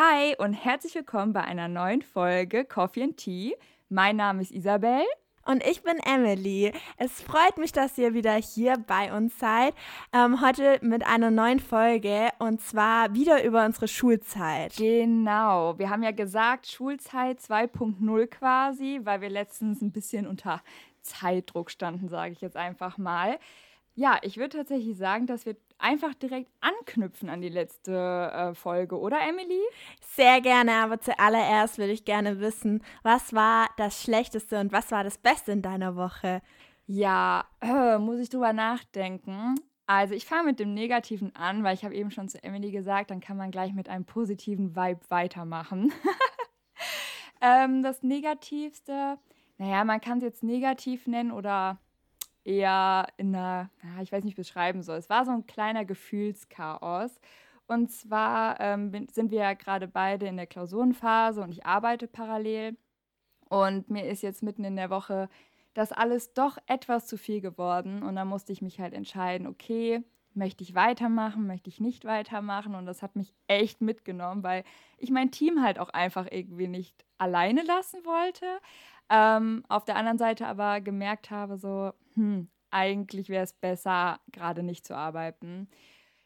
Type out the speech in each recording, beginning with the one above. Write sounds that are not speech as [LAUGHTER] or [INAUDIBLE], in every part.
Hi und herzlich willkommen bei einer neuen Folge Coffee and Tea. Mein Name ist Isabel. Und ich bin Emily. Es freut mich, dass ihr wieder hier bei uns seid. Ähm, heute mit einer neuen Folge und zwar wieder über unsere Schulzeit. Genau. Wir haben ja gesagt, Schulzeit 2.0 quasi, weil wir letztens ein bisschen unter Zeitdruck standen, sage ich jetzt einfach mal. Ja, ich würde tatsächlich sagen, dass wir einfach direkt anknüpfen an die letzte äh, Folge, oder Emily? Sehr gerne, aber zuallererst würde ich gerne wissen, was war das Schlechteste und was war das Beste in deiner Woche? Ja, äh, muss ich drüber nachdenken. Also ich fange mit dem Negativen an, weil ich habe eben schon zu Emily gesagt, dann kann man gleich mit einem positiven Vibe weitermachen. [LAUGHS] ähm, das Negativste, naja, man kann es jetzt negativ nennen oder eher in einer, ich weiß nicht, wie ich beschreiben soll. Es war so ein kleiner Gefühlschaos. Und zwar ähm, sind wir ja gerade beide in der Klausurenphase und ich arbeite parallel. Und mir ist jetzt mitten in der Woche das alles doch etwas zu viel geworden. Und da musste ich mich halt entscheiden, okay, möchte ich weitermachen, möchte ich nicht weitermachen. Und das hat mich echt mitgenommen, weil ich mein Team halt auch einfach irgendwie nicht alleine lassen wollte. Ähm, auf der anderen Seite aber gemerkt habe, so, hm, eigentlich wäre es besser, gerade nicht zu arbeiten.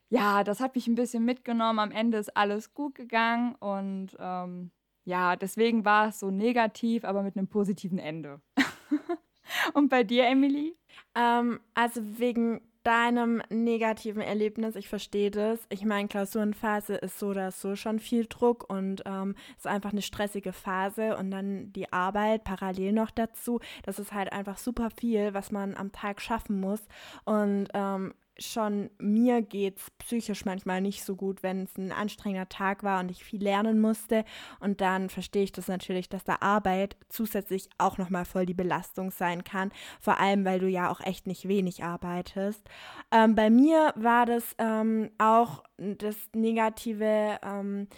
Ja, das hat mich ein bisschen mitgenommen. Am Ende ist alles gut gegangen und ähm, ja, deswegen war es so negativ, aber mit einem positiven Ende. [LAUGHS] und bei dir, Emily? Ähm, also wegen deinem negativen Erlebnis, ich verstehe das. Ich meine, Klausurenphase ist so oder so schon viel Druck und ähm, ist einfach eine stressige Phase und dann die Arbeit parallel noch dazu. Das ist halt einfach super viel, was man am Tag schaffen muss. Und ähm, schon mir geht es psychisch manchmal nicht so gut, wenn es ein anstrengender Tag war und ich viel lernen musste. Und dann verstehe ich das natürlich, dass da Arbeit zusätzlich auch nochmal voll die Belastung sein kann. Vor allem, weil du ja auch echt nicht wenig arbeitest. Ähm, bei mir war das ähm, auch das negative. Ähm,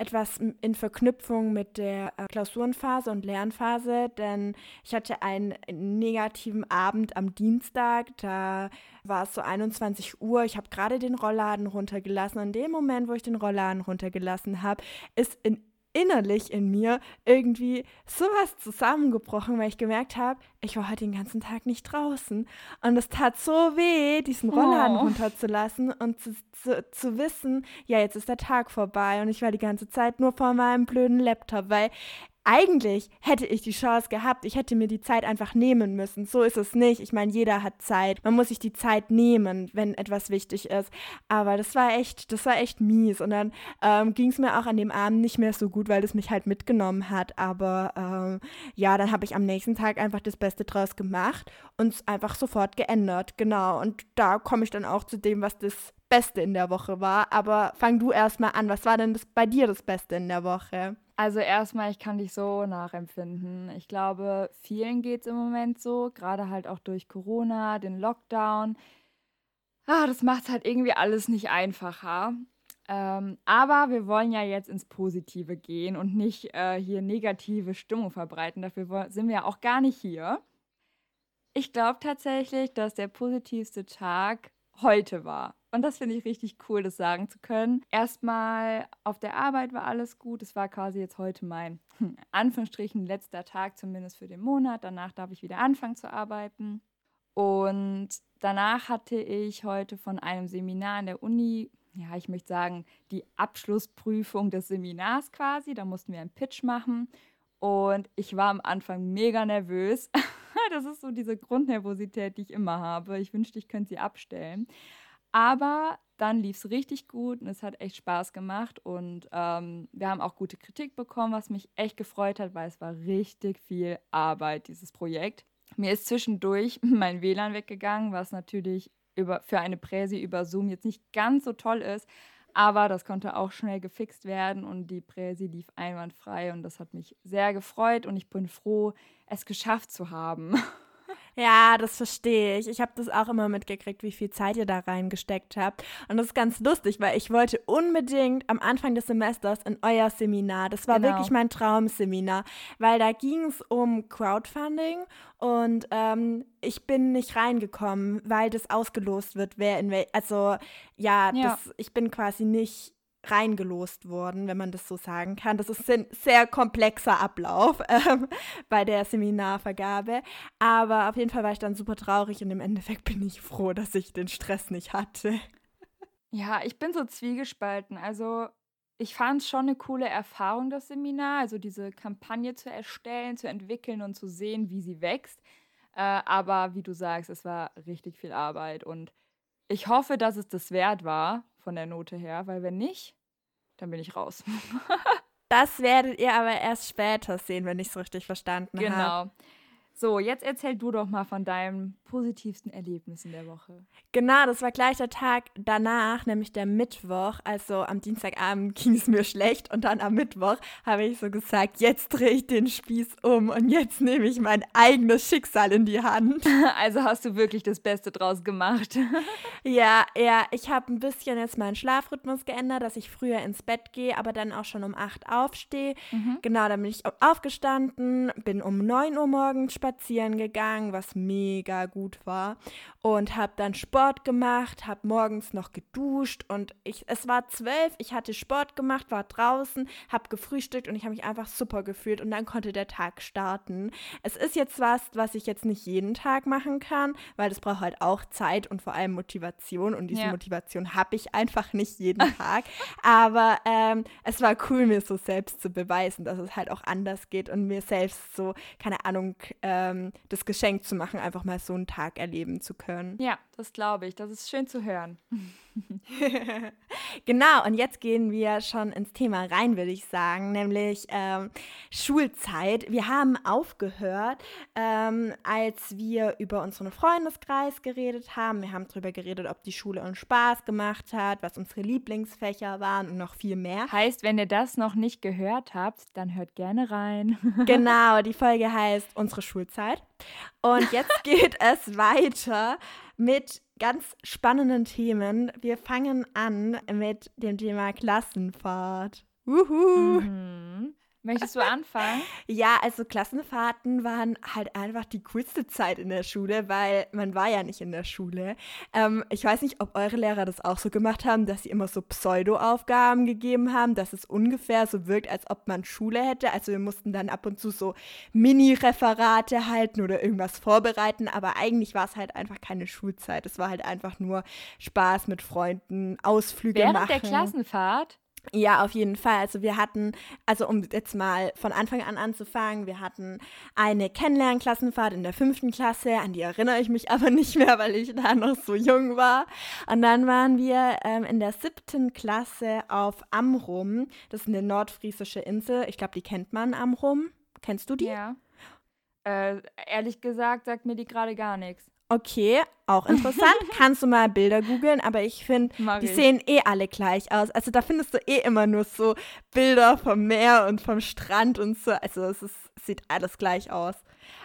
etwas in Verknüpfung mit der äh, Klausurenphase und Lernphase, denn ich hatte einen negativen Abend am Dienstag, da war es so 21 Uhr, ich habe gerade den Rollladen runtergelassen. In dem Moment, wo ich den Rollladen runtergelassen habe, ist in innerlich in mir irgendwie sowas zusammengebrochen, weil ich gemerkt habe, ich war heute den ganzen Tag nicht draußen. Und es tat so weh, diesen Rollladen oh. runterzulassen und zu, zu, zu, wissen, ja, jetzt ist der Tag vorbei. Und ich war die ganze Zeit nur vor meinem blöden Laptop, weil eigentlich hätte ich die Chance gehabt, ich hätte mir die Zeit einfach nehmen müssen. So ist es nicht. Ich meine, jeder hat Zeit. Man muss sich die Zeit nehmen, wenn etwas wichtig ist. Aber das war echt, das war echt mies. Und dann ähm, ging es mir auch an dem Abend nicht mehr so gut, weil es mich halt mitgenommen hat. Aber ähm, ja, dann habe ich am nächsten Tag einfach das Beste draus gemacht und es einfach sofort geändert. Genau. Und da komme ich dann auch zu dem, was das Beste in der Woche war. Aber fang du erstmal an. Was war denn das, bei dir das Beste in der Woche? Also erstmal, ich kann dich so nachempfinden. Ich glaube, vielen geht es im Moment so, gerade halt auch durch Corona, den Lockdown. Ah, das macht halt irgendwie alles nicht einfacher. Ähm, aber wir wollen ja jetzt ins Positive gehen und nicht äh, hier negative Stimmung verbreiten. Dafür sind wir ja auch gar nicht hier. Ich glaube tatsächlich, dass der positivste Tag heute war. Und das finde ich richtig cool, das sagen zu können. Erstmal auf der Arbeit war alles gut. Es war quasi jetzt heute mein, hm, Anführungsstrichen, letzter Tag, zumindest für den Monat. Danach darf ich wieder anfangen zu arbeiten. Und danach hatte ich heute von einem Seminar in der Uni, ja, ich möchte sagen, die Abschlussprüfung des Seminars quasi. Da mussten wir einen Pitch machen. Und ich war am Anfang mega nervös. [LAUGHS] das ist so diese Grundnervosität, die ich immer habe. Ich wünschte, ich könnte sie abstellen. Aber dann lief es richtig gut und es hat echt Spaß gemacht und ähm, wir haben auch gute Kritik bekommen, was mich echt gefreut hat, weil es war richtig viel Arbeit, dieses Projekt. Mir ist zwischendurch [LAUGHS] mein WLAN weggegangen, was natürlich über, für eine Präsi über Zoom jetzt nicht ganz so toll ist, aber das konnte auch schnell gefixt werden und die Präsi lief einwandfrei und das hat mich sehr gefreut und ich bin froh, es geschafft zu haben. [LAUGHS] Ja, das verstehe ich. Ich habe das auch immer mitgekriegt, wie viel Zeit ihr da reingesteckt habt. Und das ist ganz lustig, weil ich wollte unbedingt am Anfang des Semesters in euer Seminar. Das war genau. wirklich mein Traumseminar, weil da ging es um Crowdfunding und ähm, ich bin nicht reingekommen, weil das ausgelost wird, wer in wel also ja, ja. Das, ich bin quasi nicht reingelost wurden, wenn man das so sagen kann. Das ist ein sehr komplexer Ablauf [LAUGHS] ähm, bei der Seminarvergabe. Aber auf jeden Fall war ich dann super traurig und im Endeffekt bin ich froh, dass ich den Stress nicht hatte. Ja, ich bin so zwiegespalten. Also ich fand es schon eine coole Erfahrung, das Seminar, also diese Kampagne zu erstellen, zu entwickeln und zu sehen, wie sie wächst. Äh, aber wie du sagst, es war richtig viel Arbeit und ich hoffe, dass es das wert war von der Note her, weil wenn nicht, dann bin ich raus. [LAUGHS] das werdet ihr aber erst später sehen, wenn ich es richtig verstanden habe. Genau. So, jetzt erzähl du doch mal von deinem positivsten Erlebnis in der Woche. Genau, das war gleich der Tag danach, nämlich der Mittwoch. Also am Dienstagabend ging es mir schlecht und dann am Mittwoch habe ich so gesagt, jetzt drehe ich den Spieß um und jetzt nehme ich mein eigenes Schicksal in die Hand. [LAUGHS] Also hast du wirklich das Beste draus gemacht. [LAUGHS] ja, ja, ich habe ein bisschen jetzt meinen Schlafrhythmus geändert, dass ich früher ins Bett gehe, aber dann auch schon um 8 aufstehe. Mhm. Genau, dann bin ich aufgestanden, bin um 9 Uhr morgens spazieren spazieren gegangen, was mega gut war und habe dann Sport gemacht, habe morgens noch geduscht und ich, es war zwölf, ich hatte Sport gemacht, war draußen, habe gefrühstückt und ich habe mich einfach super gefühlt und dann konnte der Tag starten. Es ist jetzt was, was ich jetzt nicht jeden Tag machen kann, weil das braucht halt auch Zeit und vor allem Motivation und diese ja. Motivation habe ich einfach nicht jeden [LAUGHS] Tag. Aber ähm, es war cool, mir so selbst zu beweisen, dass es halt auch anders geht und mir selbst so, keine Ahnung, ähm, das Geschenk zu machen, einfach mal so einen Tag erleben zu können. Ja, das glaube ich. Das ist schön zu hören. [LAUGHS] genau, und jetzt gehen wir schon ins Thema rein, würde ich sagen, nämlich ähm, Schulzeit. Wir haben aufgehört, ähm, als wir über unseren Freundeskreis geredet haben. Wir haben darüber geredet, ob die Schule uns Spaß gemacht hat, was unsere Lieblingsfächer waren und noch viel mehr. Heißt, wenn ihr das noch nicht gehört habt, dann hört gerne rein. [LAUGHS] genau, die Folge heißt Unsere Schulzeit. Und jetzt [LAUGHS] geht es weiter mit ganz spannenden Themen. Wir fangen an mit dem Thema Klassenfahrt. Uhu. Mhm. Möchtest du anfangen? [LAUGHS] ja, also Klassenfahrten waren halt einfach die coolste Zeit in der Schule, weil man war ja nicht in der Schule. Ähm, ich weiß nicht, ob eure Lehrer das auch so gemacht haben, dass sie immer so Pseudo-Aufgaben gegeben haben, dass es ungefähr so wirkt, als ob man Schule hätte. Also wir mussten dann ab und zu so Mini-Referate halten oder irgendwas vorbereiten, aber eigentlich war es halt einfach keine Schulzeit. Es war halt einfach nur Spaß mit Freunden, Ausflüge Während machen. Während der Klassenfahrt? Ja, auf jeden Fall. Also wir hatten, also um jetzt mal von Anfang an anzufangen, wir hatten eine Kennenlernklassenfahrt in der fünften Klasse, an die erinnere ich mich [LAUGHS] aber nicht mehr, weil ich da noch so jung war. Und dann waren wir ähm, in der siebten Klasse auf Amrum. Das ist eine nordfriesische Insel. Ich glaube, die kennt man, Amrum. Kennst du die? Ja. Äh, ehrlich gesagt sagt mir die gerade gar nichts. Okay, auch interessant. [LAUGHS] Kannst du mal Bilder googeln, aber ich finde, die ich. sehen eh alle gleich aus. Also da findest du eh immer nur so Bilder vom Meer und vom Strand und so. Also es ist, sieht alles gleich aus.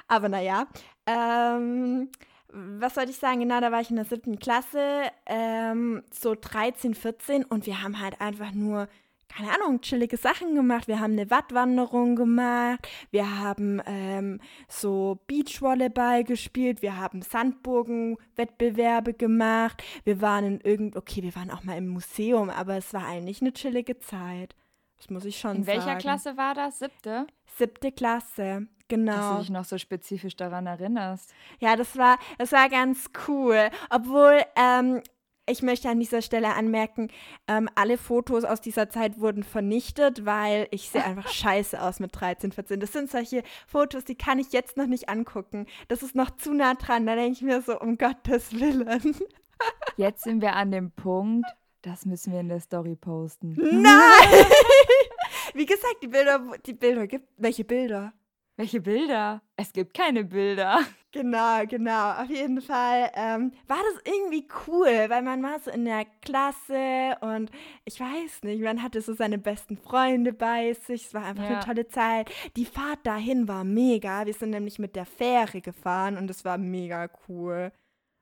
Aber naja. Ähm, was sollte ich sagen? Genau, da war ich in der siebten Klasse, ähm, so 13, 14 und wir haben halt einfach nur keine Ahnung, chillige Sachen gemacht. Wir haben eine Wattwanderung gemacht, wir haben ähm, so Beachvolleyball gespielt, wir haben Sandburgenwettbewerbe gemacht, wir waren in irgend, okay, wir waren auch mal im Museum, aber es war eigentlich eine chillige Zeit. Das muss ich schon in sagen. In welcher Klasse war das? Siebte? Siebte Klasse. Genau. Dass du dich noch so spezifisch daran erinnerst. Ja, das war, das war ganz cool. Obwohl, ähm, ich möchte an dieser Stelle anmerken, ähm, alle Fotos aus dieser Zeit wurden vernichtet, weil ich sehe einfach [LAUGHS] scheiße aus mit 13, 14. Das sind solche Fotos, die kann ich jetzt noch nicht angucken. Das ist noch zu nah dran. Da denke ich mir so, um Gottes Willen. [LAUGHS] Jetzt sind wir an dem Punkt, das müssen wir in der Story posten. Nein! [LAUGHS] Wie gesagt, die Bilder, die Bilder gibt. Welche Bilder? Welche Bilder? Es gibt keine Bilder. [LAUGHS] Genau, genau. Auf jeden Fall ähm, war das irgendwie cool, weil man war so in der Klasse und ich weiß nicht, man hatte so seine besten Freunde bei sich. Es war einfach ja. eine tolle Zeit. Die Fahrt dahin war mega. Wir sind nämlich mit der Fähre gefahren und es war mega cool.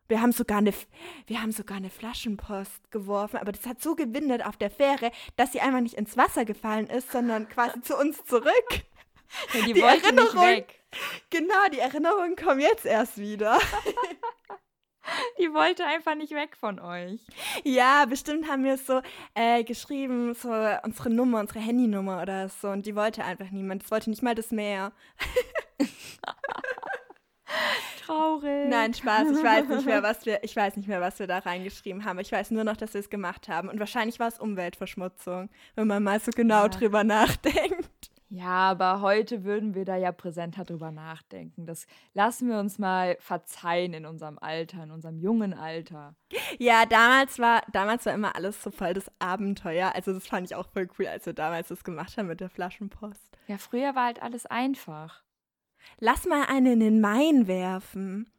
Wir haben sogar eine, wir haben sogar eine Flaschenpost geworfen, aber das hat so gewindet auf der Fähre, dass sie einfach nicht ins Wasser gefallen ist, sondern quasi zu uns zurück. Ja, die, die weg. Genau, die Erinnerungen kommen jetzt erst wieder. [LAUGHS] Die wollte einfach nicht weg von euch. Ja, bestimmt haben wir es so äh, geschrieben, so unsere Nummer, unsere Handynummer oder so. Und die wollte einfach niemand. Das wollte nicht mal das Meer. [LAUGHS] Traurig. Nein, Spaß. Ich weiß nicht mehr, was wir, ich weiß nicht mehr, was wir da reingeschrieben haben. Ich weiß nur noch, dass wir es gemacht haben. Und wahrscheinlich war es Umweltverschmutzung, wenn man mal so genau ja. drüber nachdenkt. Ja, aber heute würden wir da ja präsenter drüber nachdenken. Das lassen wir uns mal verzeihen in unserem Alter, in unserem jungen Alter. Ja, damals war, damals war immer alles so voll das Abenteuer. Also das fand ich auch voll cool, als wir damals das gemacht haben mit der Flaschenpost. Ja, früher war halt alles einfach. Lass mal einen in den Main werfen.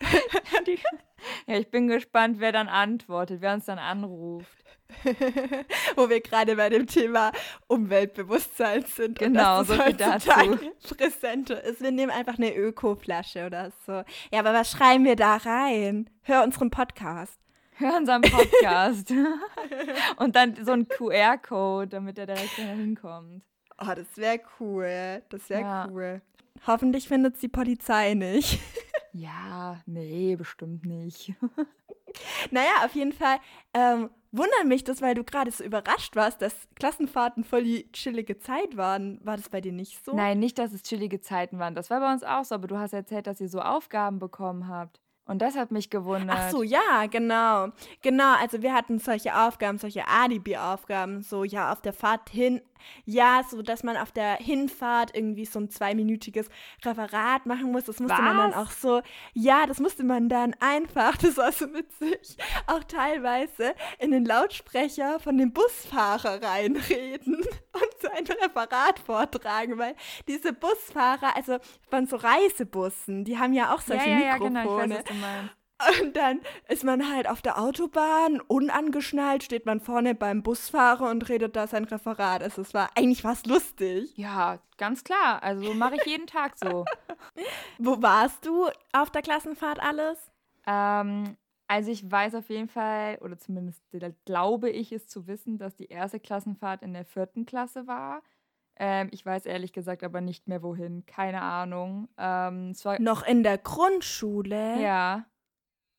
[LAUGHS] ja, ich bin gespannt, wer dann antwortet, wer uns dann anruft. [LAUGHS] Wo wir gerade bei dem Thema Umweltbewusstsein sind. Genau, und so viel dazu. Präsenter ist. Wir nehmen einfach eine Ökoflasche oder so. Ja, aber was schreiben wir da rein? Hör unseren Podcast. Hör unseren Podcast. [LAUGHS] und dann so ein QR-Code, damit er direkt hinkommt. Oh, das wäre cool. Das wäre ja. cool. Hoffentlich findet es die Polizei nicht. Ja, nee, bestimmt nicht. [LAUGHS] naja, auf jeden Fall ähm, wundert mich das, weil du gerade so überrascht warst, dass Klassenfahrten voll die chillige Zeit waren. War das bei dir nicht so? Nein, nicht, dass es chillige Zeiten waren. Das war bei uns auch so, aber du hast erzählt, dass ihr so Aufgaben bekommen habt. Und das hat mich gewundert. Ach so, ja, genau. Genau, also wir hatten solche Aufgaben, solche Alibi-Aufgaben, so ja, auf der Fahrt hin, ja, so dass man auf der Hinfahrt irgendwie so ein zweiminütiges Referat machen muss. Das musste Was? man dann auch so, ja, das musste man dann einfach, [LAUGHS] das war so witzig, auch teilweise in den Lautsprecher von dem Busfahrer reinreden [LAUGHS] und so ein Referat vortragen, weil diese Busfahrer, also von so Reisebussen, die haben ja auch solche ja, ja, Mikrofone. Ja, genau, was meinst. Und dann ist man halt auf der Autobahn, unangeschnallt, steht man vorne beim Busfahrer und redet da sein Referat. Also es war eigentlich fast lustig. Ja, ganz klar. Also mache ich jeden Tag so. [LAUGHS] Wo warst du auf der Klassenfahrt alles? Ähm, also ich weiß auf jeden Fall, oder zumindest glaube ich es zu wissen, dass die erste Klassenfahrt in der vierten Klasse war. Ähm, ich weiß ehrlich gesagt aber nicht mehr wohin. Keine Ahnung. Ähm, Noch in der Grundschule? Ja.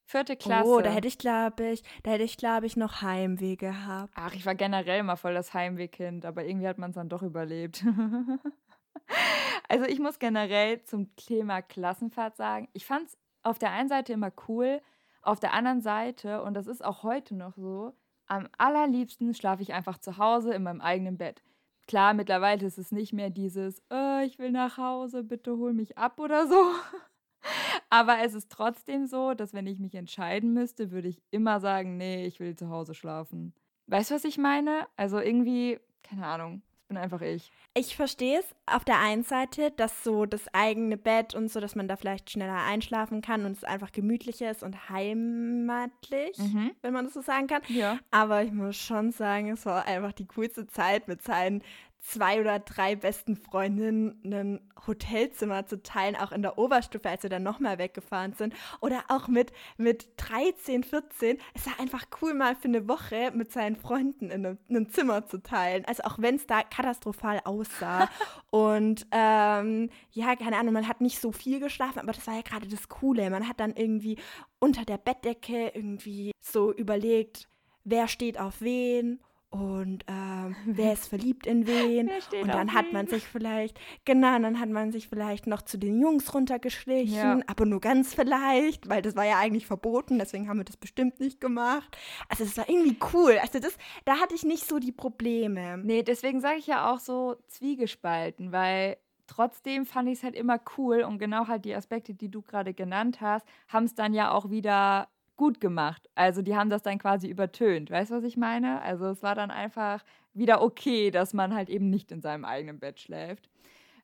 Vierte Klasse. Oh, da hätte ich, glaube ich, da hätte ich, glaube ich, noch Heimweh gehabt. Ach, ich war generell immer voll das Heimwehkind, aber irgendwie hat man es dann doch überlebt. [LAUGHS] also ich muss generell zum Thema Klassenfahrt sagen, ich fand es auf der einen Seite immer cool, auf der anderen Seite, und das ist auch heute noch so, am allerliebsten schlafe ich einfach zu Hause in meinem eigenen Bett. Klar, mittlerweile ist es nicht mehr dieses, oh, ich will nach Hause, bitte hol mich ab oder so. [LAUGHS] Aber es ist trotzdem so, dass wenn ich mich entscheiden müsste, würde ich immer sagen, nee, ich will zu Hause schlafen. Weißt du, was ich meine? Also irgendwie, keine Ahnung, bin einfach ich. Ich verstehe es auf der einen Seite, dass so das eigene Bett und so, dass man da vielleicht schneller einschlafen kann und es einfach gemütlicher ist und heimatlich, mhm. wenn man das so sagen kann. Ja. Aber ich muss schon sagen, es war einfach die coolste Zeit mit seinen zwei oder drei besten Freundinnen ein Hotelzimmer zu teilen, auch in der Oberstufe, als wir dann nochmal weggefahren sind. Oder auch mit, mit 13, 14. Es war einfach cool, mal für eine Woche mit seinen Freunden in einem, in einem Zimmer zu teilen. Also auch wenn es da katastrophal aussah. [LAUGHS] Und ähm, ja, keine Ahnung, man hat nicht so viel geschlafen, aber das war ja gerade das Coole. Man hat dann irgendwie unter der Bettdecke irgendwie so überlegt, wer steht auf wen und ähm, [LAUGHS] wer ist verliebt in wen und dann hat man sich vielleicht, genau, dann hat man sich vielleicht noch zu den Jungs runtergeschlichen, ja. aber nur ganz vielleicht, weil das war ja eigentlich verboten, deswegen haben wir das bestimmt nicht gemacht. Also das war irgendwie cool, also das, da hatte ich nicht so die Probleme. Nee, deswegen sage ich ja auch so zwiegespalten, weil trotzdem fand ich es halt immer cool und genau halt die Aspekte, die du gerade genannt hast, haben es dann ja auch wieder gut gemacht. Also die haben das dann quasi übertönt. Weißt du, was ich meine? Also es war dann einfach wieder okay, dass man halt eben nicht in seinem eigenen Bett schläft.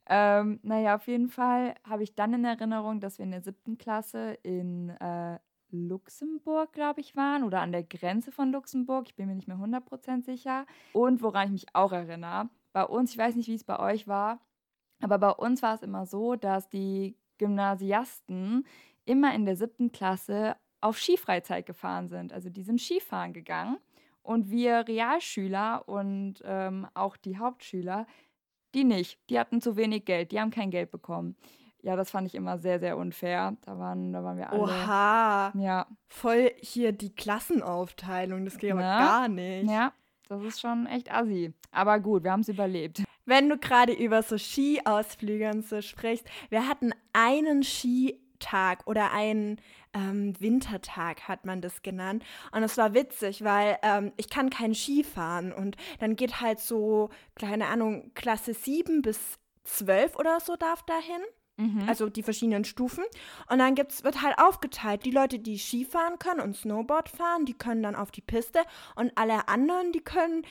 Ähm, naja, auf jeden Fall habe ich dann in Erinnerung, dass wir in der siebten Klasse in äh, Luxemburg, glaube ich, waren oder an der Grenze von Luxemburg. Ich bin mir nicht mehr 100% sicher. Und woran ich mich auch erinnere, bei uns, ich weiß nicht, wie es bei euch war, aber bei uns war es immer so, dass die Gymnasiasten immer in der siebten Klasse auf Skifreizeit gefahren sind. Also die sind Skifahren gegangen. Und wir Realschüler und ähm, auch die Hauptschüler, die nicht. Die hatten zu wenig Geld, die haben kein Geld bekommen. ja, das fand ich immer sehr, sehr unfair. Da waren, da waren wir alle. Oha. Ja. Voll hier die Klassenaufteilung. Das geht aber Na? gar nicht. Ja, das ist schon echt assi. Aber gut, wir haben es überlebt. Wenn du gerade über so Skiausflüge und so sprichst, wir hatten einen Skitag oder einen ähm, Wintertag, hat man das genannt. Und es war witzig, weil ähm, ich kann kein Ski fahren. Und dann geht halt so, keine Ahnung, Klasse 7 bis 12 oder so darf dahin. Mhm. Also die verschiedenen Stufen. Und dann gibt's, wird halt aufgeteilt. Die Leute, die Ski fahren können und Snowboard fahren, die können dann auf die Piste. Und alle anderen, die können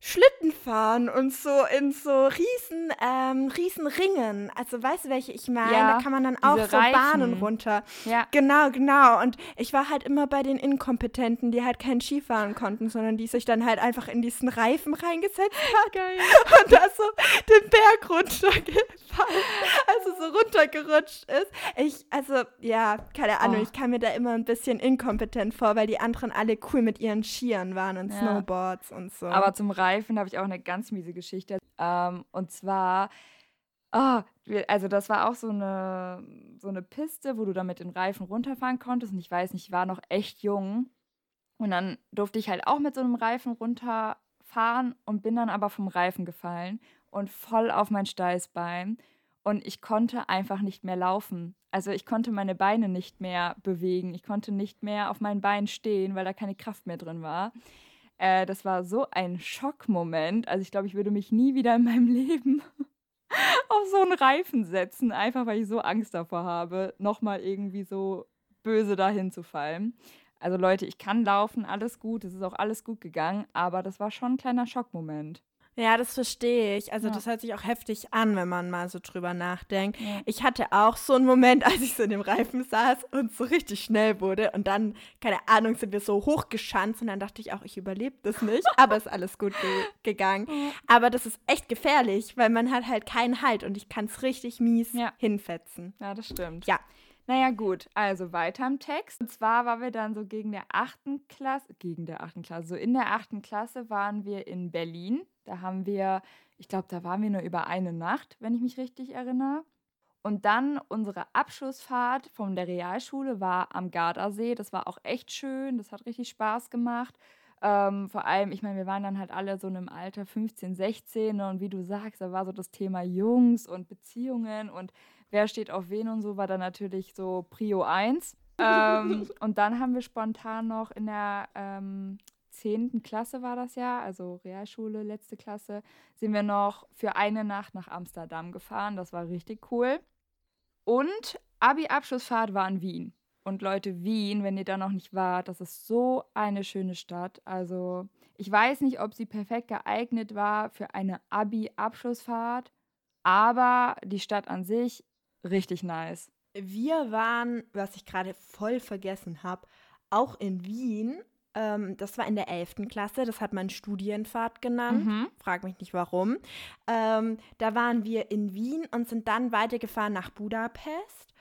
Schlitten fahren und so in so riesen, ähm, riesen Ringen. Also weißt du, welche ich meine? Ja, da kann man dann auch so Reifen. Bahnen runter. ja. Genau, genau. Und ich war halt immer bei den Inkompetenten, die halt kein Ski fahren konnten, sondern die sich dann halt einfach in diesen Reifen reingesetzt [LAUGHS] hat Geil. [LAUGHS] und da so den Berg runtergefallen, also so runtergerutscht ist. Ich, also, ja, keine Ahnung, Oh. ich kam mir da immer ein bisschen inkompetent vor, weil die anderen alle cool mit ihren Skiern waren und Ja. Snowboards und so. Aber zum Reifen habe ich auch eine ganz miese Geschichte. Ähm, und zwar, wir- also das war auch so eine, so eine Piste, wo du dann mit den Reifen runterfahren konntest. Und ich weiß nicht, ich war noch echt jung. Und dann durfte ich halt auch mit so einem Reifen runterfahren und bin dann aber vom Reifen gefallen und voll auf mein Steißbein. Und ich konnte einfach nicht mehr laufen. Also ich konnte meine Beine nicht mehr bewegen. Ich konnte nicht mehr auf meinen Beinen stehen, weil da keine Kraft mehr drin war. Äh, das war so ein Schockmoment. Also ich glaube, ich würde mich nie wieder in meinem [LAUGHS] Leben auf so einen Reifen setzen, einfach weil ich so Angst davor habe, nochmal irgendwie so böse dahin zu fallen. Also Leute, ich kann laufen, alles gut, es ist auch alles gut gegangen, aber das war schon ein kleiner Schockmoment. Ja, das verstehe ich. Also Ja. das hört sich auch heftig an, wenn man mal so drüber nachdenkt. Ja. Ich hatte auch so einen Moment, [LAUGHS] als ich so in dem Reifen saß und so richtig schnell wurde. Und dann, keine Ahnung, sind wir so hochgeschanzt. Und dann dachte ich auch, ich überlebe das nicht. Aber ist alles gut ge [LAUGHS] gegangen. Aber das ist echt gefährlich, weil man hat halt keinen Halt. Und ich kann es richtig mies Ja. hinfetzen. Ja, das stimmt. Ja. Naja, gut, also weiter im Text. Und zwar waren wir dann so gegen der achten Klasse, gegen der achten Klasse, so in der achten Klasse waren wir in Berlin. Da haben wir, ich glaube, da waren wir nur über eine Nacht, wenn ich mich richtig erinnere. Und dann unsere Abschlussfahrt von der Realschule war am Gardasee. Das war auch echt schön, das hat richtig Spaß gemacht. Ähm, vor allem, ich meine, wir waren dann halt alle so in einem Alter 15, 16 ne? und wie du sagst, da war so das Thema Jungs und Beziehungen und wer steht auf wen und so, war dann natürlich so Prio 1. [LAUGHS] ähm, und dann haben wir spontan noch in der ähm, 10. Klasse war das ja, also Realschule, letzte Klasse, sind wir noch für eine Nacht nach Amsterdam gefahren. Das war richtig cool. Und Abi-Abschlussfahrt war in Wien. Und Leute, Wien, wenn ihr da noch nicht wart, das ist so eine schöne Stadt. Also, ich weiß nicht, ob sie perfekt geeignet war für eine Abi-Abschlussfahrt, aber die Stadt an sich richtig nice. Wir waren, was ich gerade voll vergessen habe, auch in Wien. Ähm, das war in der 11. Klasse, das hat man Studienfahrt genannt. Mhm. Frag mich nicht warum. Ähm, da waren wir in Wien und sind dann weitergefahren nach Budapest.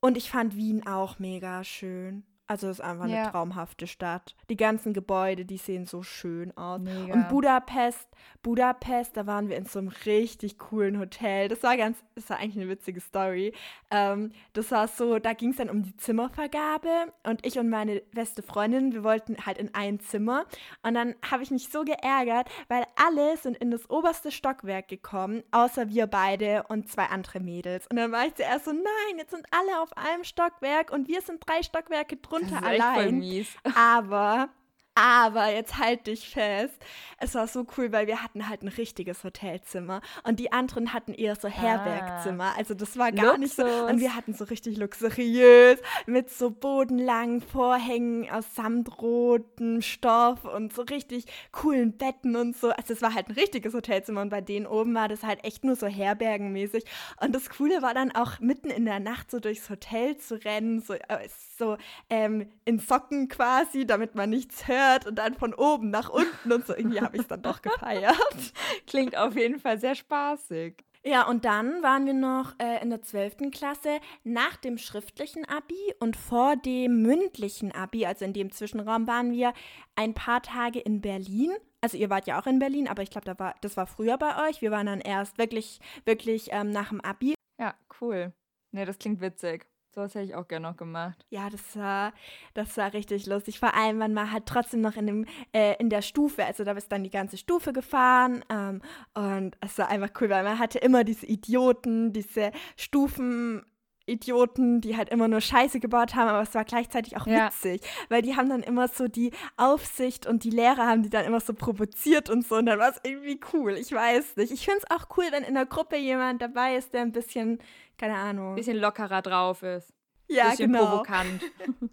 Und ich fand Wien auch mega schön. Also es ist einfach Ja. eine traumhafte Stadt. Die ganzen Gebäude, die sehen so schön aus. Mega. Und Budapest, Budapest, da waren wir in so einem richtig coolen Hotel. Das war ganz, das war eigentlich eine witzige Story. Ähm, das war so, da ging es dann um die Zimmervergabe und ich und meine beste Freundin, wir wollten halt in ein Zimmer. Und dann habe ich mich so geärgert, weil alle sind in das oberste Stockwerk gekommen, außer wir beide und zwei andere Mädels. Und dann war ich zuerst so, nein, jetzt sind alle auf einem Stockwerk und wir sind drei Stockwerke drunter das ist echt voll allein. mies. Aber, aber, jetzt halt dich fest. Es war so cool, weil wir hatten halt ein richtiges Hotelzimmer und die anderen hatten eher so Herbergzimmer. Also das war gar nicht so. Ah. Luxus. Und wir hatten so richtig luxuriös mit so bodenlangen Vorhängen aus samtrotem Stoff und so richtig coolen Betten und so. Also es war halt ein richtiges Hotelzimmer und bei denen oben war das halt echt nur so herbergenmäßig. Und das Coole war dann auch mitten in der Nacht so durchs Hotel zu rennen, so, äh, so ähm, in Socken quasi, damit man nichts hört und dann von oben nach unten und so. Irgendwie habe ich es dann doch gefeiert. [LAUGHS] Klingt auf jeden Fall sehr spaßig. Ja, und dann waren wir noch äh, in der 12. Klasse nach dem schriftlichen Abi und vor dem mündlichen Abi, also in dem Zwischenraum, waren wir ein paar Tage in Berlin. Also ihr wart ja auch in Berlin, aber ich glaube, da war, das war früher bei euch. Wir waren dann erst wirklich, wirklich ähm, nach dem Abi. Ja, cool. Nee, das klingt witzig. So was hätte ich auch gerne noch gemacht. Ja, das war, das war richtig lustig. Vor allem, man war halt trotzdem noch in, dem, äh, in der Stufe. Also da bist dann die ganze Stufe gefahren. Ähm, und es war einfach cool, weil man hatte immer diese Idioten, diese Stufen. Idioten, die halt immer nur Scheiße gebaut haben, aber es war gleichzeitig auch Ja. witzig, weil die haben dann immer so die Aufsicht und die Lehrer haben die dann immer so provoziert und so und dann war es irgendwie cool. Ich weiß nicht. Ich finde es auch cool, wenn in der Gruppe jemand dabei ist, der ein bisschen, keine Ahnung. Bisschen lockerer drauf ist. ja, bisschen genau. provokant. [LAUGHS]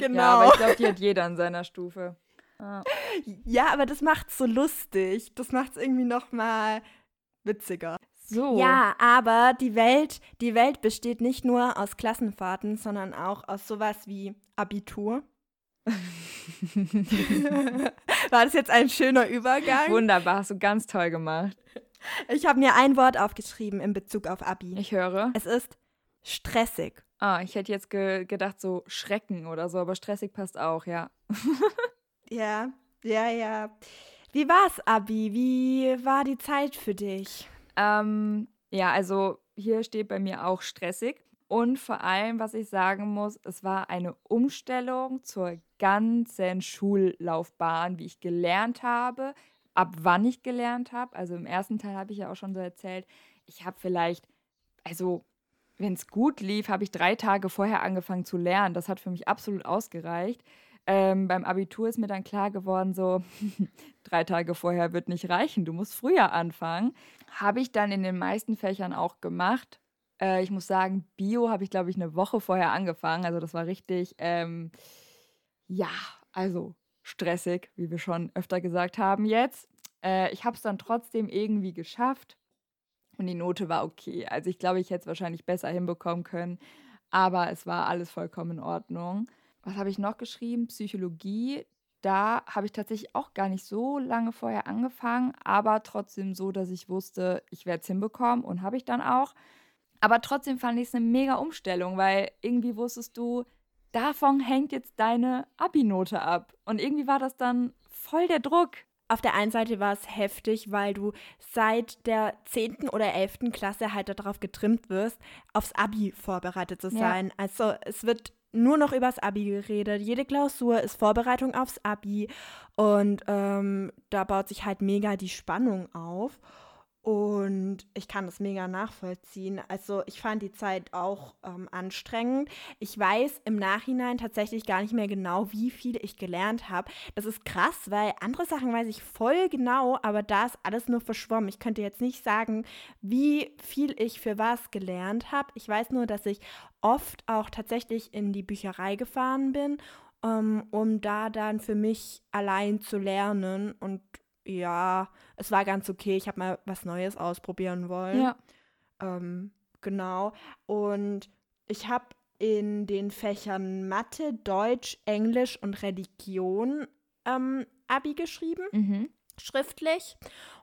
genau. Ja, aber ich glaube, die hat jeder in seiner Stufe. Ja. Ja, aber das macht's so lustig. Das macht's irgendwie noch mal witziger. So. Ja, aber die Welt, die Welt besteht nicht nur aus Klassenfahrten, sondern auch aus sowas wie Abitur. [LAUGHS] War das jetzt ein schöner Übergang? Wunderbar, hast du ganz toll gemacht. Ich habe mir ein Wort aufgeschrieben in Bezug auf Abi. Ich höre. Es ist stressig. Ah, ich hätte jetzt ge gedacht, so Schrecken oder so, aber stressig passt auch, ja. [LAUGHS] Ja, ja, ja. Wie war's, Abi? Wie war die Zeit für dich? Ähm, ja, also hier steht bei mir auch stressig. Und vor allem, was ich sagen muss, es war eine Umstellung zur ganzen Schullaufbahn, wie ich gelernt habe, ab wann ich gelernt habe. Also im ersten Teil habe ich ja auch schon so erzählt, ich habe vielleicht, also wenn es gut lief, habe ich drei Tage vorher angefangen zu lernen. Das hat für mich absolut ausgereicht. Ähm, beim Abitur ist mir dann klar geworden, so [LAUGHS] drei Tage vorher wird nicht reichen, du musst früher anfangen. Habe ich dann in den meisten Fächern auch gemacht. Äh, ich muss sagen, Bio habe ich, glaube ich, eine Woche vorher angefangen. Also das war richtig, ähm, ja, also stressig, wie wir schon öfter gesagt haben jetzt. Äh, ich habe es dann trotzdem irgendwie geschafft und die Note war okay. Also ich glaube, ich hätte es wahrscheinlich besser hinbekommen können, aber es war alles vollkommen in Ordnung. Was habe ich noch geschrieben? Psychologie. Da habe ich tatsächlich auch gar nicht so lange vorher angefangen, aber trotzdem so, dass ich wusste, ich werde es hinbekommen und habe ich dann auch. Aber trotzdem fand ich es eine mega Umstellung, weil irgendwie wusstest du, davon hängt jetzt deine Abi-Note ab. Und irgendwie war das dann voll der Druck. Auf der einen Seite war es heftig, weil du seit der 10. oder 11. Klasse halt darauf getrimmt wirst, aufs Abi vorbereitet zu Ja. sein. Also es wird nur noch übers Abi geredet. Jede Klausur ist Vorbereitung aufs Abi und ähm, da baut sich halt mega die Spannung auf. Und ich kann das mega nachvollziehen. Also ich fand die Zeit auch ähm, anstrengend. Ich weiß im Nachhinein tatsächlich gar nicht mehr genau, wie viel ich gelernt habe. Das ist krass, weil andere Sachen weiß ich voll genau, aber da ist alles nur verschwommen. Ich könnte jetzt nicht sagen, wie viel ich für was gelernt habe. Ich weiß nur, dass ich oft auch tatsächlich in die Bücherei gefahren bin, ähm, um da dann für mich allein zu lernen. Und ja, es war ganz okay. Ich habe mal was Neues ausprobieren wollen. Ja. Ähm, genau. Und ich habe in den Fächern Mathe, Deutsch, Englisch und Religion ähm, Abi geschrieben, Mhm. schriftlich.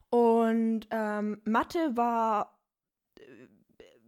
Und ähm, Mathe war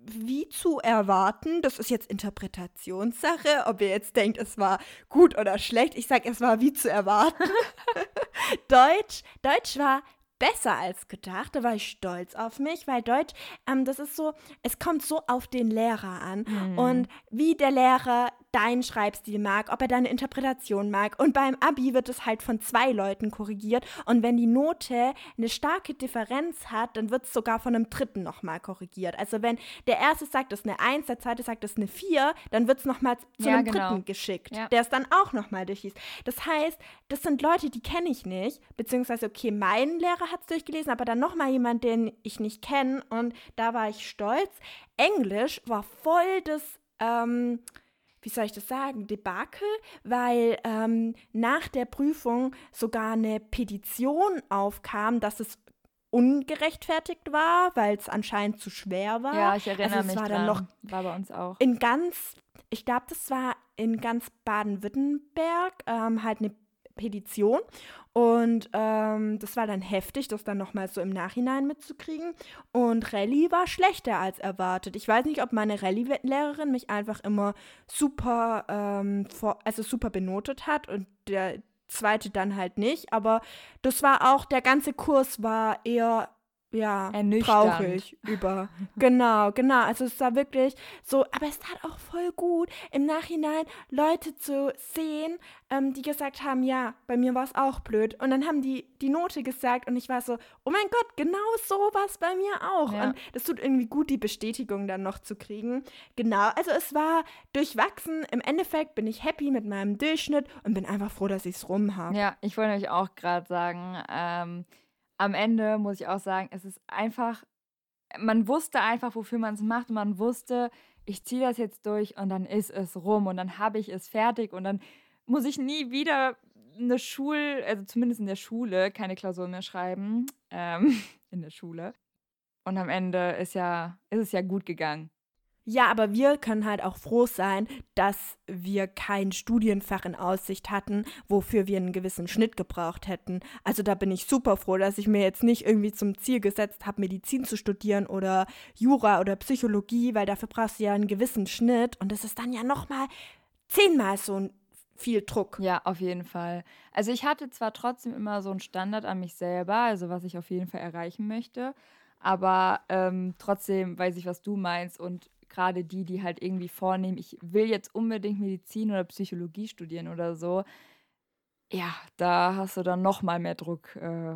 wie zu erwarten. Das ist jetzt Interpretationssache, ob ihr jetzt denkt, es war gut oder schlecht. Ich sage, es war wie zu erwarten. [LAUGHS] Deutsch, Deutsch war besser als gedacht. Da war ich stolz auf mich, weil Deutsch, ähm, das ist so, es kommt so auf den Lehrer an Mhm. und wie der Lehrer deinen Schreibstil mag, ob er deine Interpretation mag. Und beim Abi wird es halt von zwei Leuten korrigiert. Und wenn die Note eine starke Differenz hat, dann wird es sogar von einem dritten nochmal korrigiert. Also wenn der erste sagt, das ist eine 1, der zweite sagt, das ist eine 4, dann wird es nochmal zu Ja, einem genau. dritten geschickt, Ja. der es dann auch nochmal durchliest. Das heißt, das sind Leute, die kenne ich nicht, beziehungsweise, okay, mein Lehrer hat es durchgelesen, aber dann nochmal jemand, den ich nicht kenne und da war ich stolz. Englisch war voll das, ähm, wie soll ich das sagen, Debakel, weil ähm, nach der Prüfung sogar eine Petition aufkam, dass es ungerechtfertigt war, weil es anscheinend zu schwer war. Ja, ich erinnere Also es mich war dran. dann noch war bei uns auch. in ganz, ich glaube, das war in ganz Baden-Württemberg ähm, halt eine Petition. Und ähm, das war dann heftig, das dann nochmal so im Nachhinein mitzukriegen. Und Rallye war schlechter als erwartet. Ich weiß nicht, ob meine Rallye-Lehrerin mich einfach immer super, ähm, vor, also super benotet hat und der zweite dann halt nicht. Aber das war auch, der ganze Kurs war eher ja, traurig über. [LAUGHS] genau, genau. Also es war wirklich so, aber es tat auch voll gut, im Nachhinein Leute zu sehen, ähm, die gesagt haben, ja, bei mir war es auch blöd. Und dann haben die die Note gesagt und ich war so, oh mein Gott, genau so war es bei mir auch. Ja. Und das tut irgendwie gut, die Bestätigung dann noch zu kriegen. Genau, also es war durchwachsen. Im Endeffekt bin ich happy mit meinem Durchschnitt und bin einfach froh, dass ich es rum habe. Ja, ich wollte euch auch gerade sagen, ähm, am Ende muss ich auch sagen, es ist einfach, man wusste einfach, wofür man es macht. Man wusste, ich ziehe das jetzt durch und dann ist es rum und dann habe ich es fertig und dann muss ich nie wieder eine Schul, also zumindest in der Schule, keine Klausur mehr schreiben. Ähm, [LAUGHS] in der Schule. Und am Ende ist ja, ist es ja gut gegangen. Ja, aber wir können halt auch froh sein, dass wir kein Studienfach in Aussicht hatten, wofür wir einen gewissen Schnitt gebraucht hätten. Also da bin ich super froh, dass ich mir jetzt nicht irgendwie zum Ziel gesetzt habe, Medizin zu studieren oder Jura oder Psychologie, weil dafür brauchst du ja einen gewissen Schnitt und das ist dann ja nochmal zehnmal so viel Druck. Ja, auf jeden Fall. Also ich hatte zwar trotzdem immer so einen Standard an mich selber, also was ich auf jeden Fall erreichen möchte, aber ähm, trotzdem weiß ich, was du meinst und gerade die, die halt irgendwie vornehmen, ich will jetzt unbedingt Medizin oder Psychologie studieren oder so, ja, da hast du dann noch mal mehr Druck äh,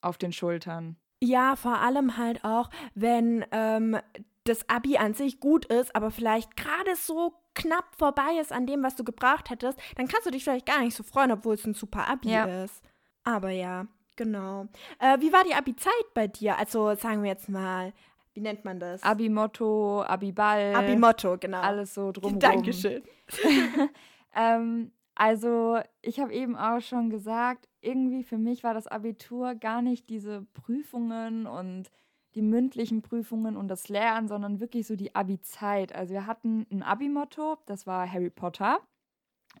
auf den Schultern. Ja, vor allem halt auch, wenn ähm, das Abi an sich gut ist, aber vielleicht gerade so knapp vorbei ist an dem, was du gebraucht hättest, dann kannst du dich vielleicht gar nicht so freuen, obwohl es ein super Abi Ja. ist. Aber ja, genau. Äh, wie war die Abi-Zeit bei dir? Also sagen wir jetzt mal, wie nennt man das? Abi-Motto, Abi-Ball, Abi-Motto, genau. alles so drumherum. [LAUGHS] Dankeschön. [LAUGHS] Ähm, also, ich habe eben auch schon gesagt, irgendwie für mich war das Abitur gar nicht diese Prüfungen und die mündlichen Prüfungen und das Lernen, sondern wirklich so die Abi-Zeit. Also, wir hatten ein Abi-Motto, das war Harry Potter.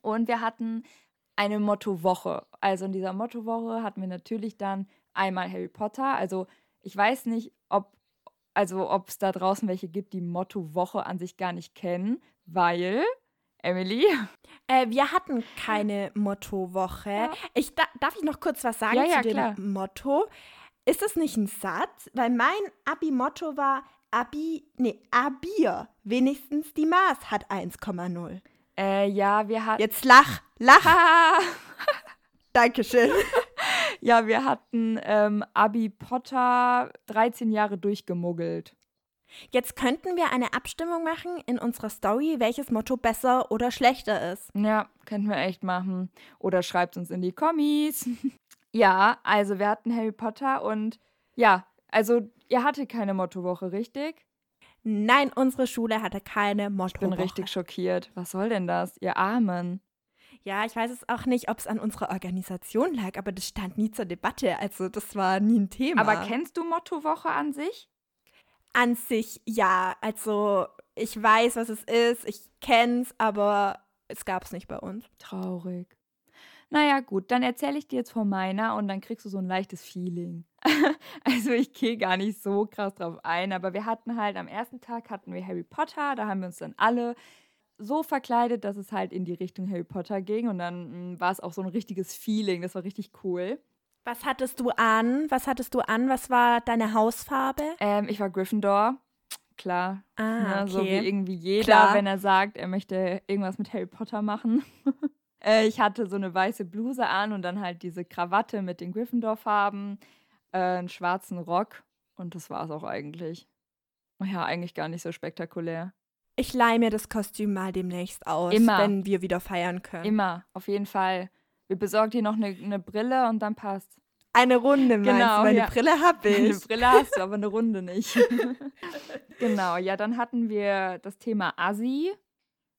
Und wir hatten eine Mottowoche. Also, in dieser Mottowoche hatten wir natürlich dann einmal Harry Potter. Also, ich weiß nicht, ob also ob es da draußen welche gibt, die Mottowoche an sich gar nicht kennen, weil Emily, Äh, wir hatten keine Mottowoche. Ja. Ich, da, darf ich noch kurz was sagen Ja, ja, zu dem klar. Motto? Ist das nicht ein Satz? Weil mein Abi-Motto war Abi, nee, Abier. Wenigstens die Maß hat 1,0. äh, ja, wir hatten. Jetzt lach, lach. [LAUGHS] Dankeschön. [LAUGHS] ja, wir hatten ähm, Abi Potter 13 Jahre durchgemuggelt. Jetzt könnten wir eine Abstimmung machen in unserer Story, welches Motto besser oder schlechter ist. Ja, könnten wir echt machen. Oder schreibt uns in die Kommis. [LAUGHS] ja, also wir hatten Harry Potter und ja, also ihr hattet keine Mottowoche, richtig? Nein, unsere Schule hatte keine Ich bin Mottowoche. richtig schockiert. Was soll denn das, ihr Armen? Ja, ich weiß es auch nicht, ob es an unserer Organisation lag, aber das stand nie zur Debatte. Also das war nie ein Thema. Aber kennst du Mottowoche an sich? An sich ja. Also ich weiß, was es ist, ich kenn's, aber es gab es nicht bei uns. Traurig. Naja, gut, dann erzähle ich dir jetzt von meiner und dann kriegst du so ein leichtes Feeling. [LAUGHS] also ich gehe gar nicht so krass drauf ein, aber wir hatten halt am ersten Tag hatten wir Harry Potter, da haben wir uns dann alle so verkleidet, dass es halt in die Richtung Harry Potter ging und dann mm, war es auch so ein richtiges Feeling, das war richtig cool. Was hattest du an? Was hattest du an? Was war deine Hausfarbe? Ähm, ich war Gryffindor, klar, Ah, Ne, So wie okay. irgendwie jeder, Klar. wenn er sagt, er möchte irgendwas mit Harry Potter machen. [LAUGHS] äh, ich hatte so eine weiße Bluse an und dann halt diese Krawatte mit den Gryffindor-Farben, äh, einen schwarzen Rock und das war es auch eigentlich. Ja, eigentlich gar nicht so spektakulär. Ich leihe mir das Kostüm mal demnächst aus, Immer. wenn wir wieder feiern können. Immer, auf jeden Fall. Wir besorgen dir noch eine, eine Brille und dann passt. Eine Runde, meinst Genau? Meine ja. Brille habe Eine ich. Brille hast du, aber eine Runde nicht. [LAUGHS] genau, ja, dann hatten wir das Thema Assi,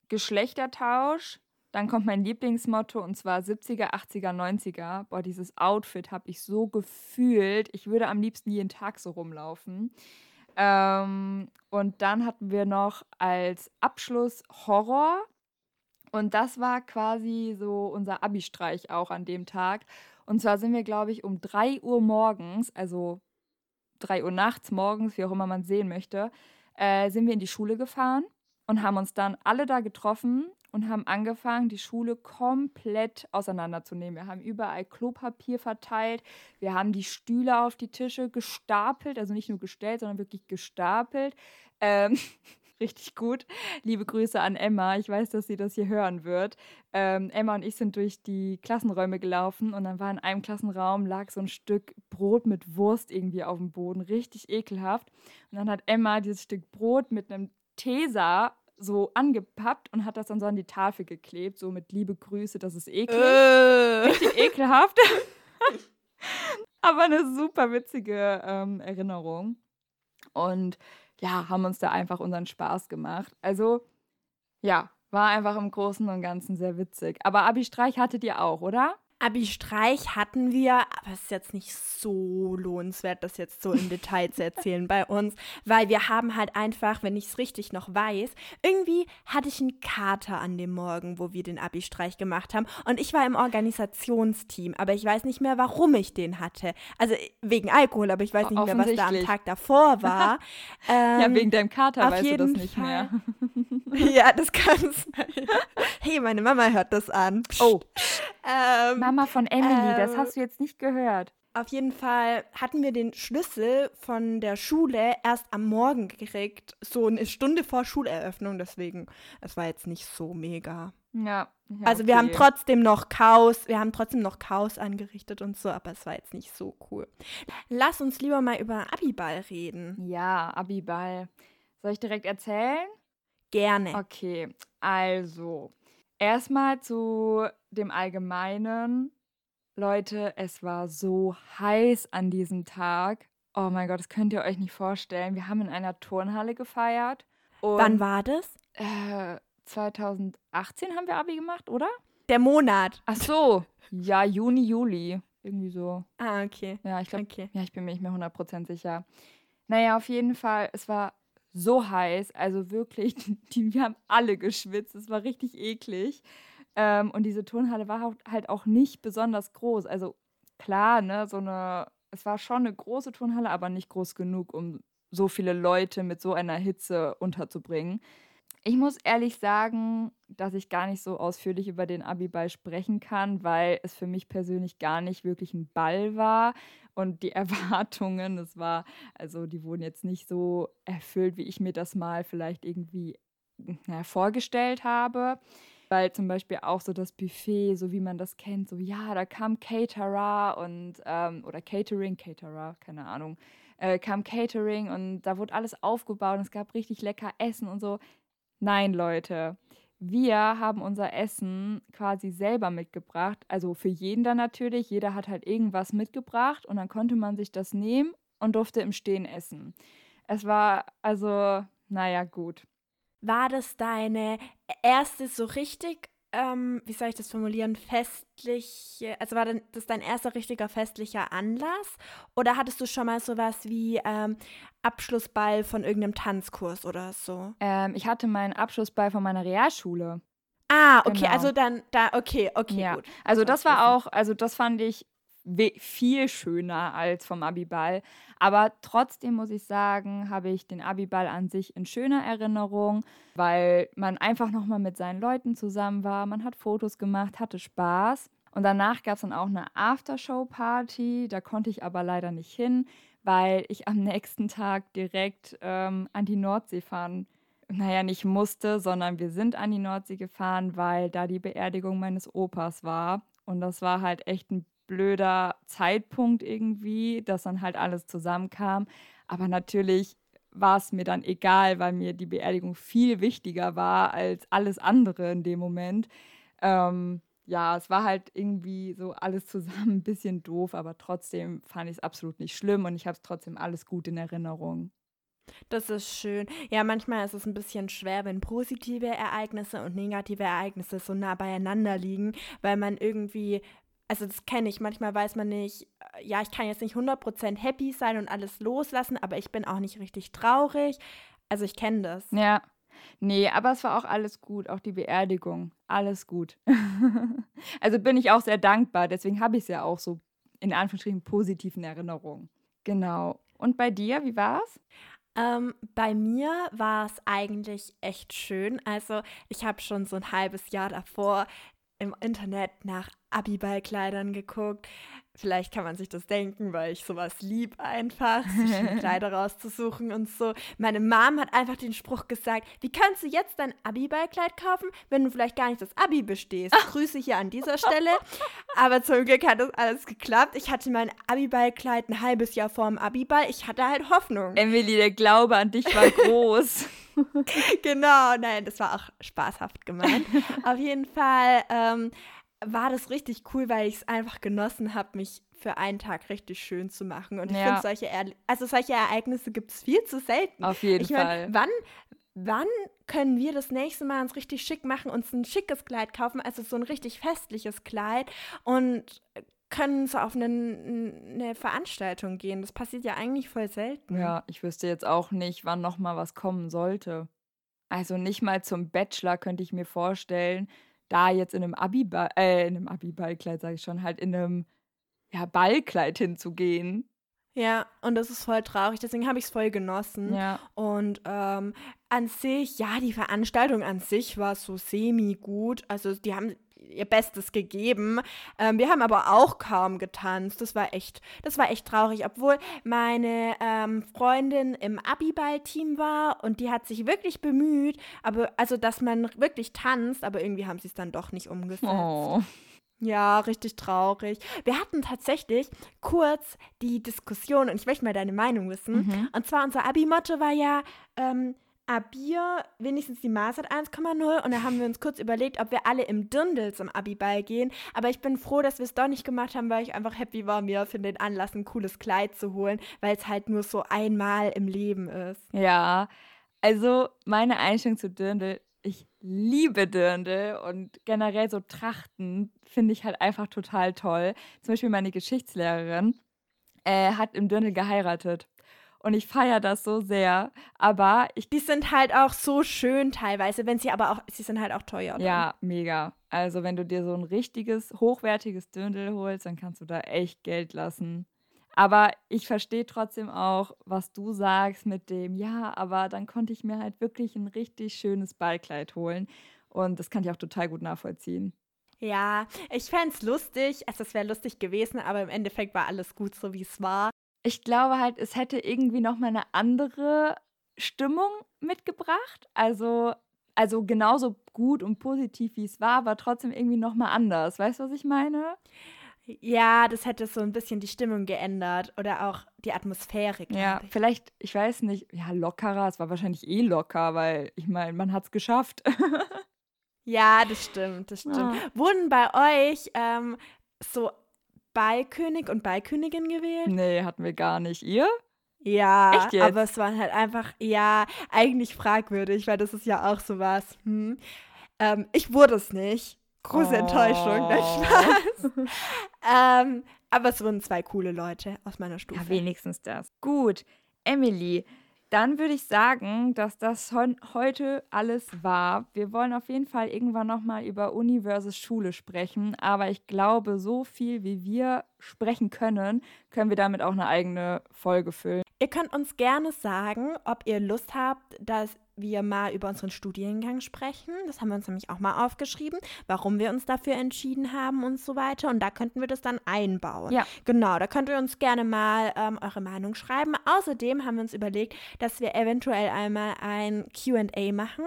Geschlechtertausch. Dann kommt mein Lieblingsmotto und zwar 70er, 80er, 90er. Boah, dieses Outfit habe ich so gefühlt. Ich würde am liebsten jeden Tag so rumlaufen. Ähm, und dann hatten wir noch als Abschluss Horror. Und das war quasi so unser Abi-Streich auch an dem Tag. Und zwar sind wir, glaube ich, um 3 Uhr morgens, also 3 Uhr nachts, morgens, wie auch immer man sehen möchte, äh, sind wir in die Schule gefahren und haben uns dann alle da getroffen und haben angefangen, die Schule komplett auseinanderzunehmen. Wir haben überall Klopapier verteilt, wir haben die Stühle auf die Tische gestapelt, also nicht nur gestellt, sondern wirklich gestapelt. Ähm, [LAUGHS] richtig gut. Liebe Grüße an Emma. Ich weiß, dass sie das hier hören wird. Ähm, Emma und ich sind durch die Klassenräume gelaufen und dann war in einem Klassenraum lag so ein Stück Brot mit Wurst irgendwie auf dem Boden, richtig ekelhaft. Und dann hat Emma dieses Stück Brot mit einem Tesa so angepappt und hat das dann so an die Tafel geklebt, so mit Liebe Grüße, das ist eklig. Äh. Richtig ekelhaft. [LAUGHS] Aber eine super witzige ähm, Erinnerung. Und ja, haben uns da einfach unseren Spaß gemacht. Also, ja, war einfach im Großen und Ganzen sehr witzig. Aber Abi-Streich hattet ihr auch, oder? Abi-Streich hatten wir, aber es ist jetzt nicht so lohnenswert, das jetzt so im Detail zu erzählen bei uns, weil wir haben halt einfach, wenn ich es richtig noch weiß, irgendwie hatte ich einen Kater an dem Morgen, wo wir den Abi-Streich gemacht haben und ich war im Organisationsteam, aber ich weiß nicht mehr, warum ich den hatte. Also wegen Alkohol, aber ich weiß nicht mehr, was da am Tag davor war. [LAUGHS] ähm, ja, wegen deinem Kater weißt du das nicht Fall. mehr. [LAUGHS] ja, das kann sein. Hey, meine Mama hört das an. Oh. Ähm, Mama von Emily, ähm, das hast du jetzt nicht gehört. Auf jeden Fall hatten wir den Schlüssel von der Schule erst am Morgen gekriegt, so eine Stunde vor Schuleröffnung, deswegen, es war jetzt nicht so mega. Ja. ja also wir haben trotzdem noch Chaos, wir haben trotzdem noch Chaos angerichtet und so, aber es war jetzt nicht so cool. Lass uns lieber mal über Abiball reden. Ja, Abiball. Soll ich direkt erzählen? Gerne. Okay, also erstmal zu dem Allgemeinen. Leute, es war so heiß an diesem Tag. Oh mein Gott, das könnt ihr euch nicht vorstellen. Wir haben in einer Turnhalle gefeiert. Wann war das? Äh, 2018 haben wir Abi gemacht, oder? Der Monat. Ach so. Ja, Juni, Juli. Irgendwie so. Ah, okay. Ja, ich glaube, okay. ja, ich bin mir nicht mehr 100% sicher. Naja, auf jeden Fall, es war so heiß. Also wirklich, [LAUGHS] die, wir haben alle geschwitzt. Es war richtig eklig. Ähm, und diese Turnhalle war halt auch nicht besonders groß. Also klar, ne, so eine, es war schon eine große Turnhalle, aber nicht groß genug, um so viele Leute mit so einer Hitze unterzubringen. Ich muss ehrlich sagen, dass ich gar nicht so ausführlich über den Abiball sprechen kann, weil es für mich persönlich gar nicht wirklich ein Ball war und die [LAUGHS] Erwartungen, es war, also die wurden jetzt nicht so erfüllt, wie ich mir das mal vielleicht irgendwie na, vorgestellt habe. Weil zum Beispiel auch so das Buffet, so wie man das kennt, so ja, da kam Caterer und, ähm, oder Catering, Caterer, keine Ahnung, äh, kam Catering und da wurde alles aufgebaut und es gab richtig lecker Essen und so. Nein, Leute. Wir haben unser Essen quasi selber mitgebracht. Also für jeden dann natürlich. Jeder hat halt irgendwas mitgebracht und dann konnte man sich das nehmen und durfte im Stehen essen. Es war also, naja, gut. War das deine erste so richtig ähm, wie soll ich das formulieren, festliche, also war das dein erster richtiger festlicher Anlass? Oder hattest du schon mal sowas wie ähm, Abschlussball von irgendeinem Tanzkurs oder so? Ähm, ich hatte meinen Abschlussball von meiner Realschule. Ah, okay, genau. also dann, da, okay, okay, ja. gut. Also das war auch, also das fand ich viel schöner als vom Abiball. Aber trotzdem muss ich sagen, habe ich den Abiball an sich in schöner Erinnerung, weil man einfach nochmal mit seinen Leuten zusammen war. Man hat Fotos gemacht, hatte Spaß. Und danach gab es dann auch eine Aftershow-Party. Da konnte ich aber leider nicht hin, weil ich am nächsten Tag direkt ähm, an die Nordsee fahren naja, nicht musste, sondern wir sind an die Nordsee gefahren, weil da die Beerdigung meines Opas war. Und das war halt echt ein blöder Zeitpunkt irgendwie, dass dann halt alles zusammenkam. Aber natürlich war es mir dann egal, weil mir die Beerdigung viel wichtiger war als alles andere in dem Moment. Ähm, ja, es war halt irgendwie so alles zusammen [LAUGHS] ein bisschen doof, aber trotzdem fand ich es absolut nicht schlimm und ich habe es trotzdem alles gut in Erinnerung. Das ist schön. Ja, manchmal ist es ein bisschen schwer, wenn positive Ereignisse und negative Ereignisse so nah beieinander liegen, weil man irgendwie also das kenne ich, manchmal weiß man nicht, äh, ja, ich kann jetzt nicht 100% happy sein und alles loslassen, aber ich bin auch nicht richtig traurig. Also ich kenne das. Ja. Nee, aber es war auch alles gut, auch die Beerdigung, alles gut. [LAUGHS] also bin ich auch sehr dankbar, deswegen habe ich es ja auch so in Anführungsstrichen positiven Erinnerungen. Genau. Und bei dir, wie war's? Ähm, bei mir war es eigentlich echt schön. Also ich habe schon so ein halbes Jahr davor im Internet nach Abiballkleidern geguckt. Vielleicht kann man sich das denken, weil ich sowas lieb einfach, sich [LAUGHS] Kleider rauszusuchen und so. Meine Mom hat einfach den Spruch gesagt, wie kannst du jetzt dein Abiballkleid kaufen, wenn du vielleicht gar nicht das Abi bestehst? Grüße hier an dieser Stelle. Aber zum Glück hat das alles geklappt. Ich hatte mein Abiballkleid ein halbes Jahr vor dem Abiball. Ich hatte halt Hoffnung. Emily, der Glaube an dich war groß. [LAUGHS] [LAUGHS] genau, nein, das war auch spaßhaft gemeint. Auf jeden Fall ähm, war das richtig cool, weil ich es einfach genossen habe, mich für einen Tag richtig schön zu machen. Und ich ja. finde, solche, also solche Ereignisse gibt es viel zu selten. Auf jeden ich mein, Fall. Wann, wann können wir das nächste Mal uns richtig schick machen, uns ein schickes Kleid kaufen, also so ein richtig festliches Kleid und können so auf eine, eine Veranstaltung gehen. Das passiert ja eigentlich voll selten. Ja, ich wüsste jetzt auch nicht, wann noch mal was kommen sollte. Also nicht mal zum Bachelor könnte ich mir vorstellen, da jetzt in einem Abi-Ball, äh, in einem Abi-Ballkleid, sage ich schon, halt in einem ja, Ballkleid hinzugehen. Ja, und das ist voll traurig, deswegen habe ich es voll genossen. Ja. Und ähm, an sich, ja, die Veranstaltung an sich war so semi-gut. Also die haben ihr Bestes gegeben. Ähm, wir haben aber auch kaum getanzt. Das war echt, das war echt traurig, obwohl meine ähm, Freundin im Abiball-Team war und die hat sich wirklich bemüht, aber also dass man wirklich tanzt, aber irgendwie haben sie es dann doch nicht umgesetzt. Oh. Ja, richtig traurig. Wir hatten tatsächlich kurz die Diskussion, und ich möchte mal deine Meinung wissen. Mhm. Und zwar unser Abi-Motto war ja, ähm, Abier wenigstens die Maß hat 1,0 und da haben wir uns kurz überlegt, ob wir alle im Dirndl zum Abiball gehen. Aber ich bin froh, dass wir es doch nicht gemacht haben, weil ich einfach happy war, mir für den Anlass ein cooles Kleid zu holen, weil es halt nur so einmal im Leben ist. Ja, also meine Einstellung zu Dirndl, ich liebe Dirndl und generell so Trachten finde ich halt einfach total toll. Zum Beispiel meine Geschichtslehrerin äh, hat im Dirndl geheiratet und ich feiere das so sehr. Aber ich. Die sind halt auch so schön teilweise, wenn sie aber auch, sie sind halt auch teuer. Oder? Ja, mega. Also wenn du dir so ein richtiges, hochwertiges Dirndl holst, dann kannst du da echt Geld lassen. Aber ich verstehe trotzdem auch, was du sagst mit dem, ja, aber dann konnte ich mir halt wirklich ein richtig schönes Ballkleid holen. Und das kann ich auch total gut nachvollziehen. Ja, ich fände es lustig. Also es wäre lustig gewesen, aber im Endeffekt war alles gut so, wie es war ich glaube halt, es hätte irgendwie noch mal eine andere Stimmung mitgebracht. Also also genauso gut und positiv, wie es war, aber trotzdem irgendwie noch mal anders. Weißt du, was ich meine? Ja, das hätte so ein bisschen die Stimmung geändert oder auch die Atmosphäre. Ja, ich. vielleicht, ich weiß nicht, ja, lockerer. Es war wahrscheinlich eh locker, weil ich meine, man hat es geschafft. [LAUGHS] ja, das stimmt, das stimmt. Ja. Wurden bei euch ähm, so Ballkönig und Ballkönigin gewählt? Nee, hatten wir gar nicht. Ihr? Ja, aber es war halt einfach, ja, eigentlich fragwürdig, weil das ist ja auch sowas. Hm. Ähm, ich wurde es nicht. Große oh. Enttäuschung, nein, Spaß. [LAUGHS] ähm, aber es wurden zwei coole Leute aus meiner Stufe. Ja, wenigstens das. Gut, Emily, dann würde ich sagen, dass das heute alles war. Wir wollen auf jeden Fall irgendwann nochmal über Uni Schule sprechen. Aber ich glaube, so viel wie wir sprechen können, können wir damit auch eine eigene Folge füllen. Ihr könnt uns gerne sagen, ob ihr Lust habt, dass wir mal über unseren Studiengang sprechen. Das haben wir uns nämlich auch mal aufgeschrieben, warum wir uns dafür entschieden haben und so weiter. Und da könnten wir das dann einbauen. Ja. Genau, da könnt ihr uns gerne mal ähm, eure Meinung schreiben. Außerdem haben wir uns überlegt, dass wir eventuell einmal ein QA machen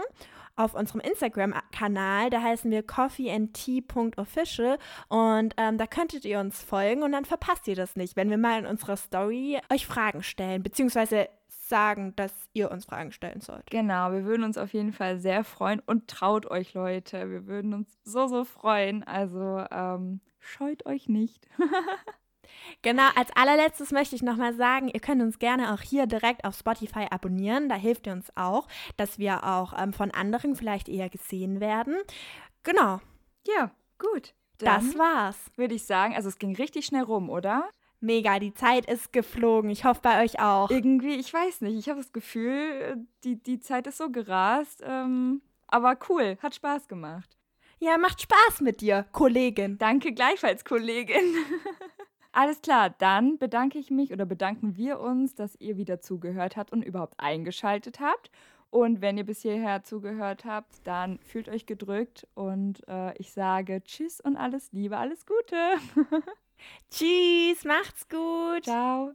auf unserem Instagram-Kanal. Da heißen wir coffeeandtea.official und ähm, da könntet ihr uns folgen und dann verpasst ihr das nicht, wenn wir mal in unserer Story euch Fragen stellen, beziehungsweise sagen, dass ihr uns Fragen stellen sollt. Genau, wir würden uns auf jeden Fall sehr freuen und traut euch, Leute. Wir würden uns so, so freuen. Also ähm, scheut euch nicht. [LAUGHS] Genau, als allerletztes möchte ich nochmal sagen, ihr könnt uns gerne auch hier direkt auf Spotify abonnieren. Da hilft ihr uns auch, dass wir auch ähm, von anderen vielleicht eher gesehen werden. Genau. Ja, gut. Dann das war's. Würde ich sagen. Also es ging richtig schnell rum, oder? Mega, die Zeit ist geflogen. Ich hoffe bei euch auch. Irgendwie, ich weiß nicht. Ich habe das Gefühl, die, die Zeit ist so gerast. Ähm, aber cool, hat Spaß gemacht. Ja, macht Spaß mit dir, Kollegin. Danke gleichfalls, Kollegin. [LAUGHS] Alles klar, dann bedanke ich mich oder bedanken wir uns, dass ihr wieder zugehört habt und überhaupt eingeschaltet habt. Und wenn ihr bis hierher zugehört habt, dann fühlt euch gedrückt und äh, ich sage Tschüss und alles Liebe, alles Gute. [LAUGHS] Tschüss, macht's gut. Ciao.